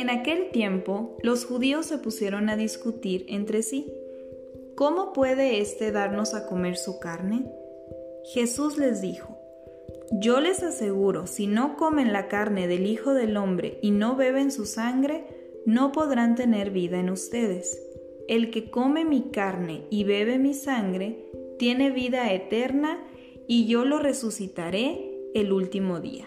En aquel tiempo los judíos se pusieron a discutir entre sí, ¿cómo puede éste darnos a comer su carne? Jesús les dijo, yo les aseguro, si no comen la carne del Hijo del Hombre y no beben su sangre, no podrán tener vida en ustedes. El que come mi carne y bebe mi sangre, tiene vida eterna, y yo lo resucitaré el último día.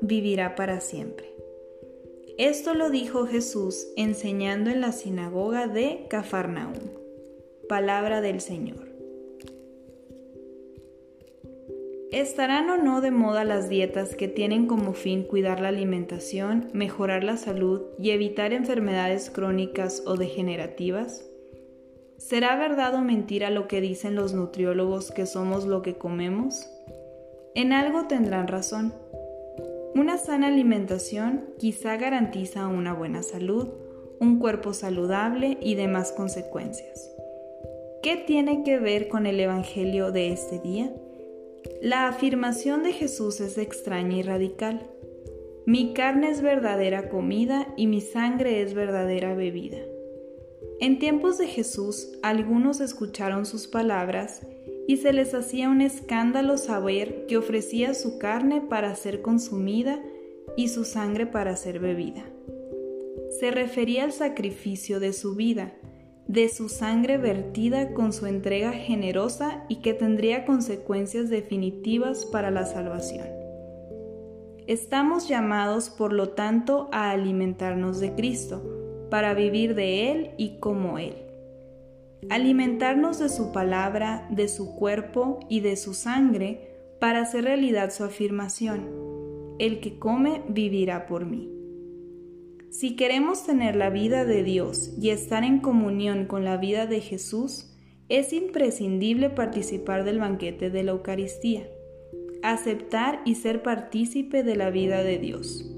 vivirá para siempre. Esto lo dijo Jesús enseñando en la sinagoga de Cafarnaúm. Palabra del Señor. ¿Estarán o no de moda las dietas que tienen como fin cuidar la alimentación, mejorar la salud y evitar enfermedades crónicas o degenerativas? ¿Será verdad o mentira lo que dicen los nutriólogos que somos lo que comemos? En algo tendrán razón. Una sana alimentación quizá garantiza una buena salud, un cuerpo saludable y demás consecuencias. ¿Qué tiene que ver con el Evangelio de este día? La afirmación de Jesús es extraña y radical. Mi carne es verdadera comida y mi sangre es verdadera bebida. En tiempos de Jesús, algunos escucharon sus palabras y se les hacía un escándalo saber que ofrecía su carne para ser consumida y su sangre para ser bebida. Se refería al sacrificio de su vida, de su sangre vertida con su entrega generosa y que tendría consecuencias definitivas para la salvación. Estamos llamados, por lo tanto, a alimentarnos de Cristo, para vivir de Él y como Él. Alimentarnos de su palabra, de su cuerpo y de su sangre para hacer realidad su afirmación. El que come vivirá por mí. Si queremos tener la vida de Dios y estar en comunión con la vida de Jesús, es imprescindible participar del banquete de la Eucaristía, aceptar y ser partícipe de la vida de Dios.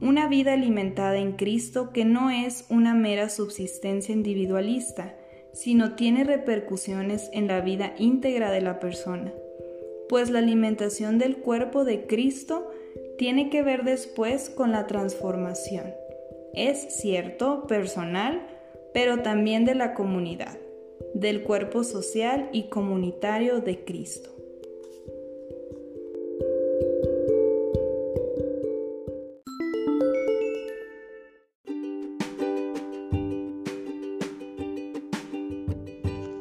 Una vida alimentada en Cristo que no es una mera subsistencia individualista, sino tiene repercusiones en la vida íntegra de la persona, pues la alimentación del cuerpo de Cristo tiene que ver después con la transformación es cierto, personal, pero también de la comunidad, del cuerpo social y comunitario de Cristo.